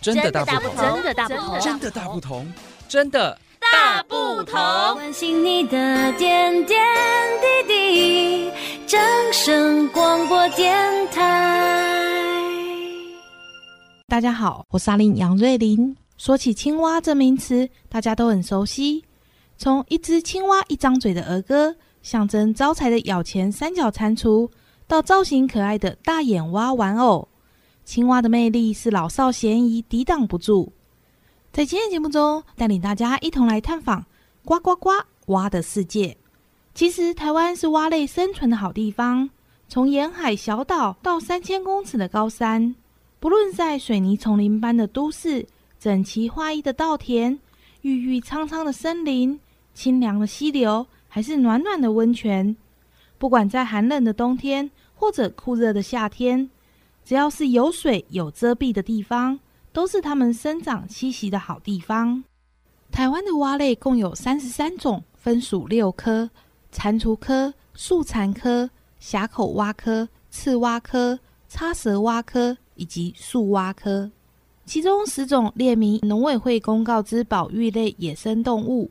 真的大不同，真的大不同，真的大不同，真的大不同。关心你的点点滴滴，掌声广播电台。大家好，我是阿玲杨瑞琳。说起青蛙这名词，大家都很熟悉。从一只青蛙一张嘴的儿歌，象征招财的咬钱三角蟾蜍，到造型可爱的大眼蛙玩偶。青蛙的魅力是老少咸宜，抵挡不住。在今天节目中，带领大家一同来探访呱呱呱蛙的世界。其实，台湾是蛙类生存的好地方。从沿海小岛到三千公尺的高山，不论在水泥丛林般的都市、整齐划一的稻田、郁郁苍苍的森林、清凉的溪流，还是暖暖的温泉，不管在寒冷的冬天或者酷热的夏天。只要是有水有遮蔽的地方，都是它们生长栖息的好地方。台湾的蛙类共有三十三种，分属六科：蟾蜍科、树蟾科、峡口蛙科、刺蛙科、叉舌蛙科以及树蛙科。其中十种列明农委会公告之保育类野生动物。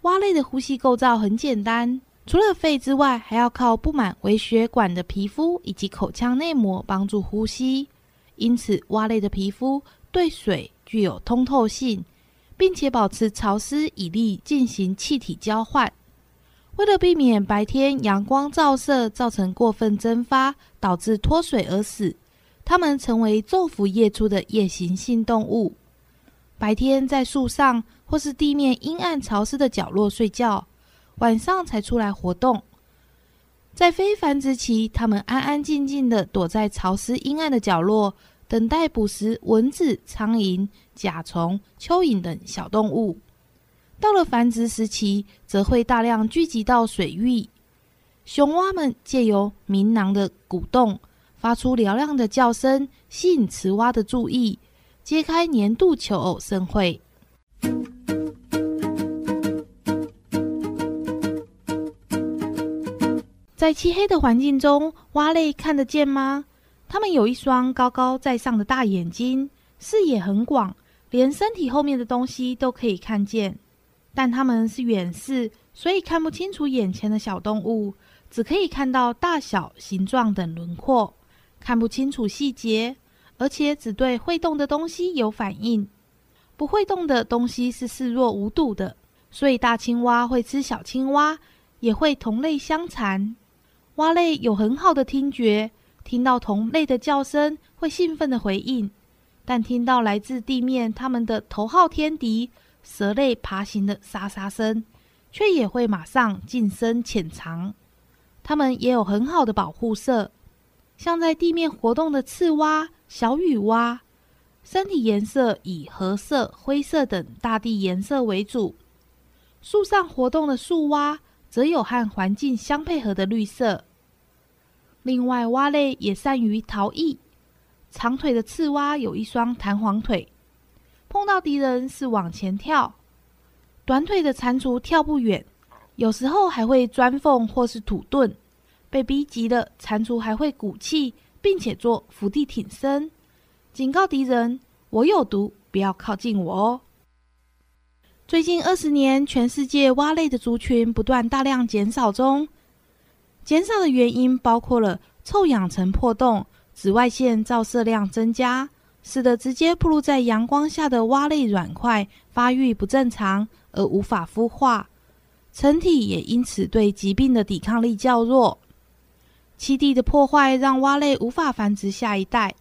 蛙类的呼吸构造很简单。除了肺之外，还要靠布满微血管的皮肤以及口腔内膜帮助呼吸。因此，蛙类的皮肤对水具有通透性，并且保持潮湿，以利进行气体交换。为了避免白天阳光照射造成过分蒸发，导致脱水而死，它们成为昼伏夜出的夜行性动物。白天在树上或是地面阴暗潮湿的角落睡觉。晚上才出来活动，在非繁殖期，它们安安静静地躲在潮湿阴暗的角落，等待捕食蚊子、苍蝇、甲虫、蚯蚓等小动物。到了繁殖时期，则会大量聚集到水域。雄蛙们借由鸣囊的鼓动，发出嘹亮的叫声，吸引雌蛙的注意，揭开年度求偶盛会。在漆黑的环境中，蛙类看得见吗？它们有一双高高在上的大眼睛，视野很广，连身体后面的东西都可以看见。但它们是远视，所以看不清楚眼前的小动物，只可以看到大小、形状等轮廓，看不清楚细节，而且只对会动的东西有反应，不会动的东西是视若无睹的。所以大青蛙会吃小青蛙，也会同类相残。蛙类有很好的听觉，听到同类的叫声会兴奋地回应，但听到来自地面它们的头号天敌蛇类爬行的沙沙声，却也会马上近身潜藏。它们也有很好的保护色，像在地面活动的赤蛙、小雨蛙，身体颜色以褐色、灰色等大地颜色为主；树上活动的树蛙，则有和环境相配合的绿色。另外，蛙类也善于逃逸。长腿的刺蛙有一双弹簧腿，碰到敌人是往前跳；短腿的蟾蜍跳不远，有时候还会钻缝或是土遁。被逼急了，蟾蜍还会鼓气，并且做伏地挺身，警告敌人：“我有毒，不要靠近我哦。”最近二十年，全世界蛙类的族群不断大量减少中。减少的原因包括了臭氧层破洞、紫外线照射量增加，使得直接暴露在阳光下的蛙类卵块发育不正常而无法孵化，成体也因此对疾病的抵抗力较弱。栖地的破坏让蛙类无法繁殖下一代，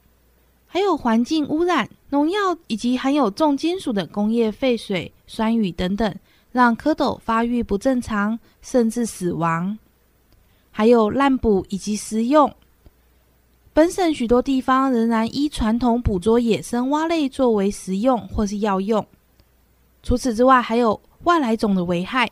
还有环境污染、农药以及含有重金属的工业废水、酸雨等等，让蝌蚪发育不正常，甚至死亡。还有滥捕以及食用，本省许多地方仍然依传统捕捉野生蛙类作为食用或是药用。除此之外，还有外来种的危害。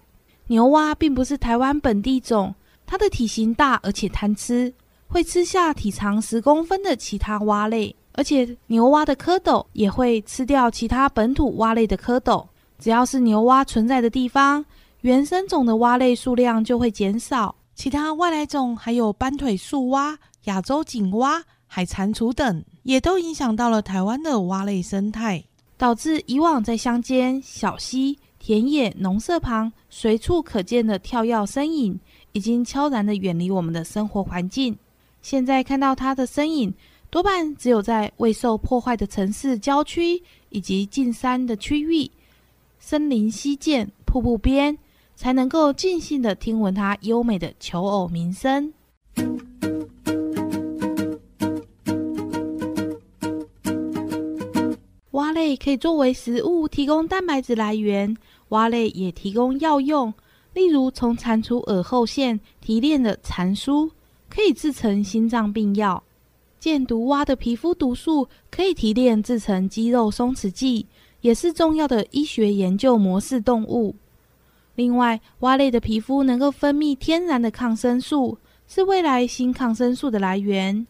牛蛙并不是台湾本地种，它的体型大而且贪吃，会吃下体长十公分的其他蛙类，而且牛蛙的蝌蚪也会吃掉其他本土蛙类的蝌蚪。只要是牛蛙存在的地方，原生种的蛙类数量就会减少。其他外来种还有斑腿树蛙、亚洲锦蛙、海蟾蜍等，也都影响到了台湾的蛙类生态。导致以往在乡间、小溪、田野、农舍旁随处可见的跳跃身影，已经悄然地远离我们的生活环境。现在看到它的身影，多半只有在未受破坏的城市郊区以及近山的区域、森林溪涧、瀑布边，才能够尽兴地听闻它优美的求偶鸣声。蛙类可以作为食物提供蛋白质来源，蛙类也提供药用，例如从蟾蜍耳后腺提炼的蟾酥可以制成心脏病药；箭毒蛙的皮肤毒素可以提炼制成肌肉松弛剂，也是重要的医学研究模式动物。另外，蛙类的皮肤能够分泌天然的抗生素，是未来新抗生素的来源。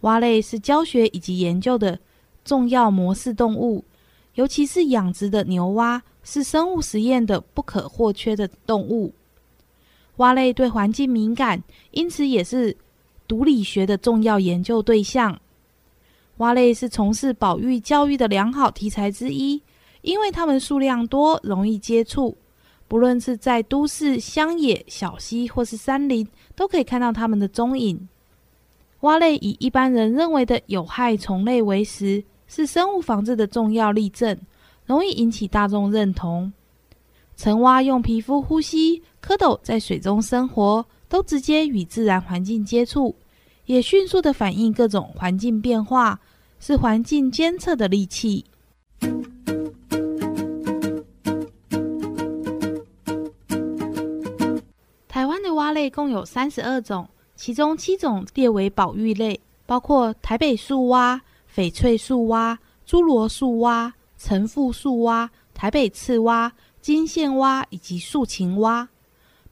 蛙类是教学以及研究的重要模式动物，尤其是养殖的牛蛙是生物实验的不可或缺的动物。蛙类对环境敏感，因此也是毒理学的重要研究对象。蛙类是从事保育教育的良好题材之一，因为它们数量多，容易接触。不论是在都市、乡野、小溪或是山林，都可以看到它们的踪影。蛙类以一般人认为的有害虫类为食，是生物防治的重要例证，容易引起大众认同。成蛙用皮肤呼吸，蝌蚪在水中生活，都直接与自然环境接触，也迅速地反应各种环境变化，是环境监测的利器。类共有三十二种，其中七种列为保育类，包括台北树蛙、翡翠树蛙、侏罗树蛙、橙腹树蛙、台北刺蛙、金线蛙以及树琴蛙。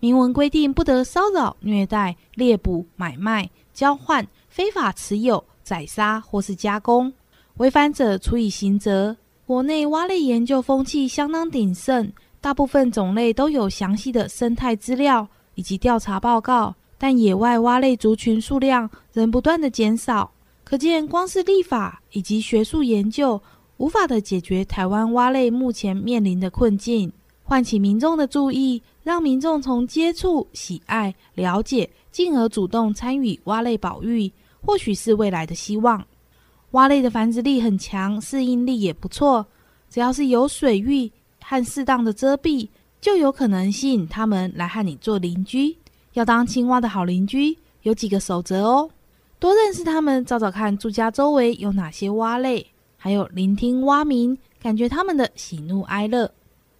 明文规定不得骚扰、虐待、猎捕、买卖、交换、非法持有、宰杀或是加工，违反者处以刑责。国内蛙类研究风气相当鼎盛，大部分种类都有详细的生态资料。以及调查报告，但野外蛙类族群数量仍不断的减少，可见光是立法以及学术研究无法的解决台湾蛙类目前面临的困境。唤起民众的注意，让民众从接触、喜爱、了解，进而主动参与蛙类保育，或许是未来的希望。蛙类的繁殖力很强，适应力也不错，只要是有水域和适当的遮蔽。就有可能吸引他们来和你做邻居。要当青蛙的好邻居，有几个守则哦：多认识他们，找找看住家周围有哪些蛙类，还有聆听蛙鸣，感觉他们的喜怒哀乐；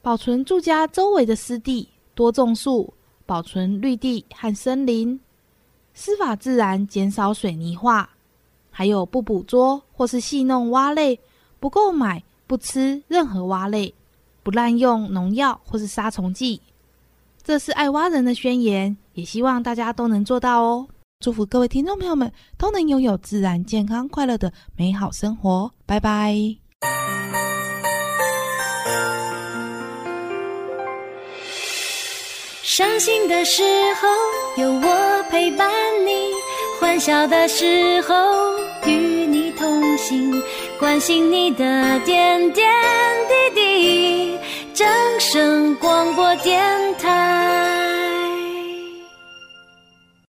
保存住家周围的湿地，多种树，保存绿地和森林；施法自然，减少水泥化；还有不捕捉或是戏弄蛙类，不购买、不吃任何蛙类。不滥用农药或是杀虫剂，这是爱蛙人的宣言，也希望大家都能做到哦。祝福各位听众朋友们都能拥有自然、健康、快乐的美好生活。拜拜。伤心的时候有我陪伴你，欢笑的时候与你同行，关心你的点点滴滴。掌声广播电台。